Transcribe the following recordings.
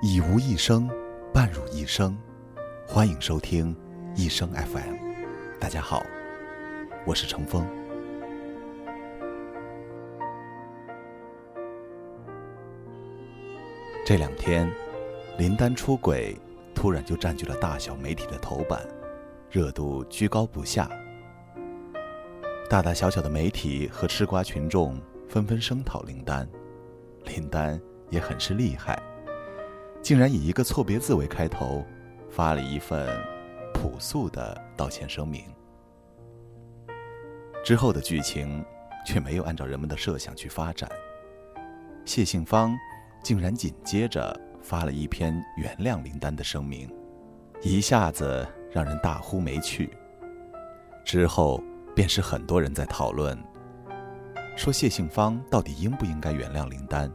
以无一生，伴汝一生。欢迎收听一生 FM。大家好，我是程峰。这两天，林丹出轨突然就占据了大小媒体的头版，热度居高不下。大大小小的媒体和吃瓜群众纷纷声讨林丹，林丹也很是厉害，竟然以一个错别字为开头，发了一份朴素的道歉声明。之后的剧情却没有按照人们的设想去发展，谢杏芳。竟然紧接着发了一篇原谅林丹的声明，一下子让人大呼没趣。之后便是很多人在讨论，说谢杏芳到底应不应该原谅林丹。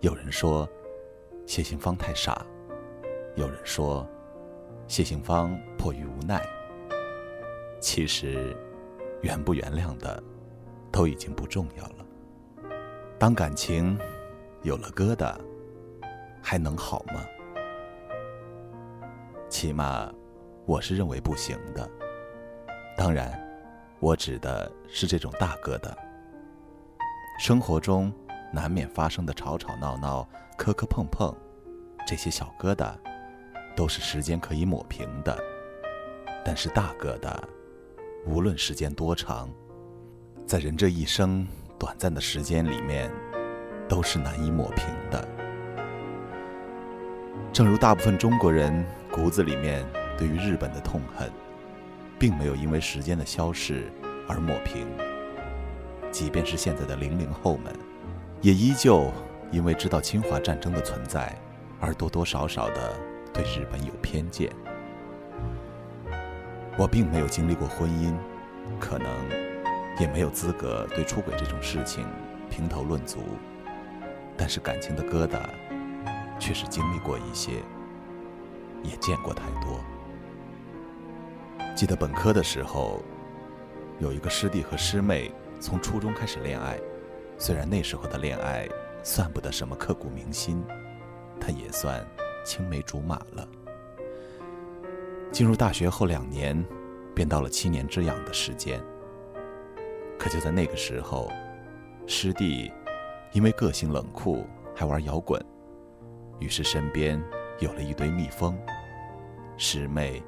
有人说谢杏芳太傻，有人说谢杏芳迫于无奈。其实，原不原谅的都已经不重要了。当感情……有了疙瘩，还能好吗？起码，我是认为不行的。当然，我指的是这种大疙瘩。生活中难免发生的吵吵闹闹、磕磕碰碰，这些小疙瘩，都是时间可以抹平的。但是大疙瘩，无论时间多长，在人这一生短暂的时间里面。都是难以抹平的。正如大部分中国人骨子里面对于日本的痛恨，并没有因为时间的消逝而抹平。即便是现在的零零后们，也依旧因为知道侵华战争的存在，而多多少少的对日本有偏见。我并没有经历过婚姻，可能也没有资格对出轨这种事情评头论足。但是感情的疙瘩，却是经历过一些，也见过太多。记得本科的时候，有一个师弟和师妹从初中开始恋爱，虽然那时候的恋爱算不得什么刻骨铭心，但也算青梅竹马了。进入大学后两年，便到了七年之痒的时间。可就在那个时候，师弟。因为个性冷酷，还玩摇滚，于是身边有了一堆蜜蜂。师妹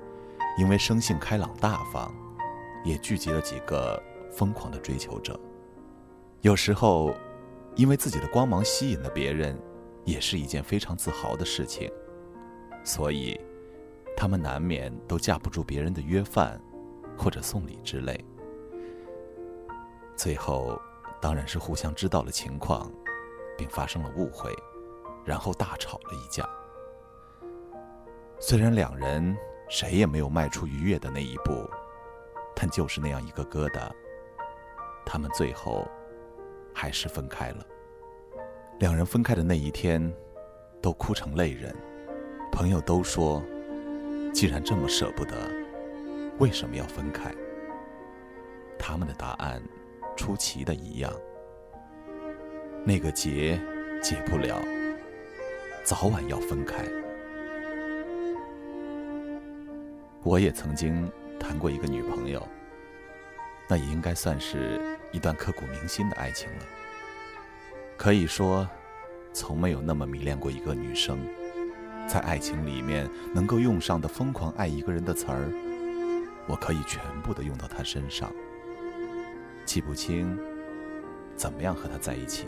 因为生性开朗大方，也聚集了几个疯狂的追求者。有时候，因为自己的光芒吸引了别人，也是一件非常自豪的事情。所以，他们难免都架不住别人的约饭，或者送礼之类。最后。当然是互相知道了情况，并发生了误会，然后大吵了一架。虽然两人谁也没有迈出逾越的那一步，但就是那样一个疙瘩，他们最后还是分开了。两人分开的那一天，都哭成泪人。朋友都说，既然这么舍不得，为什么要分开？他们的答案。出奇的一样，那个结解不了，早晚要分开。我也曾经谈过一个女朋友，那也应该算是一段刻骨铭心的爱情了。可以说，从没有那么迷恋过一个女生，在爱情里面能够用上的疯狂爱一个人的词儿，我可以全部的用到她身上。记不清怎么样和他在一起。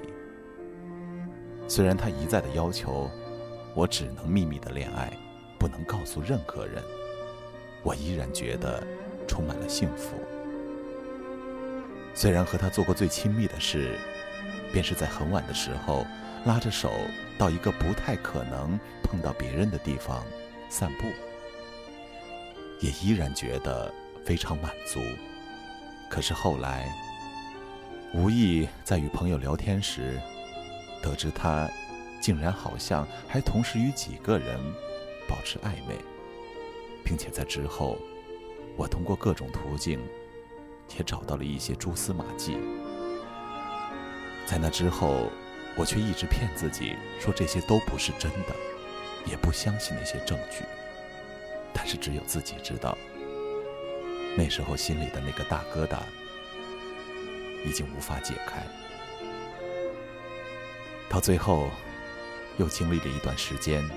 虽然她一再的要求我只能秘密的恋爱，不能告诉任何人，我依然觉得充满了幸福。虽然和他做过最亲密的事，便是在很晚的时候拉着手到一个不太可能碰到别人的地方散步，也依然觉得非常满足。可是后来。无意在与朋友聊天时，得知他竟然好像还同时与几个人保持暧昧，并且在之后，我通过各种途径也找到了一些蛛丝马迹。在那之后，我却一直骗自己说这些都不是真的，也不相信那些证据。但是只有自己知道，那时候心里的那个大疙瘩已经无法解开。到最后，又经历了一段时间，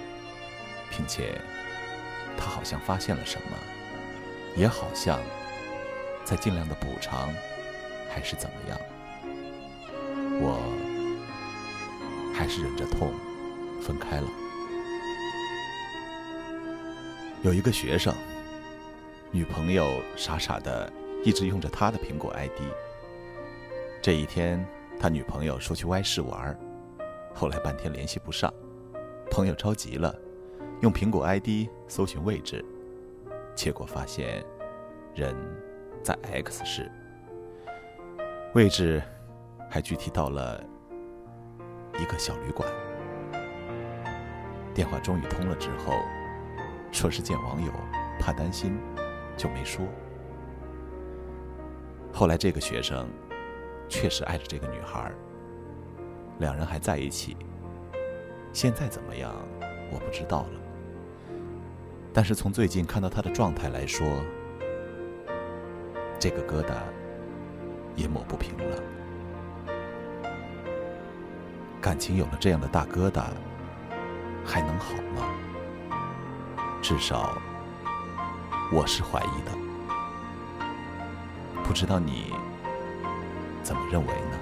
并且他好像发现了什么，也好像再尽量的补偿，还是怎么样。我还是忍着痛分开了。有一个学生，女朋友傻傻的一直用着他的苹果 ID。这一天，他女朋友说去歪市玩，后来半天联系不上，朋友着急了，用苹果 ID 搜寻位置，结果发现人在 X 市，位置。还具体到了一个小旅馆，电话终于通了之后，说是见网友，怕担心，就没说。后来这个学生确实爱着这个女孩，两人还在一起。现在怎么样，我不知道了。但是从最近看到他的状态来说，这个疙瘩也抹不平了。感情有了这样的大疙瘩，还能好吗？至少我是怀疑的，不知道你怎么认为呢？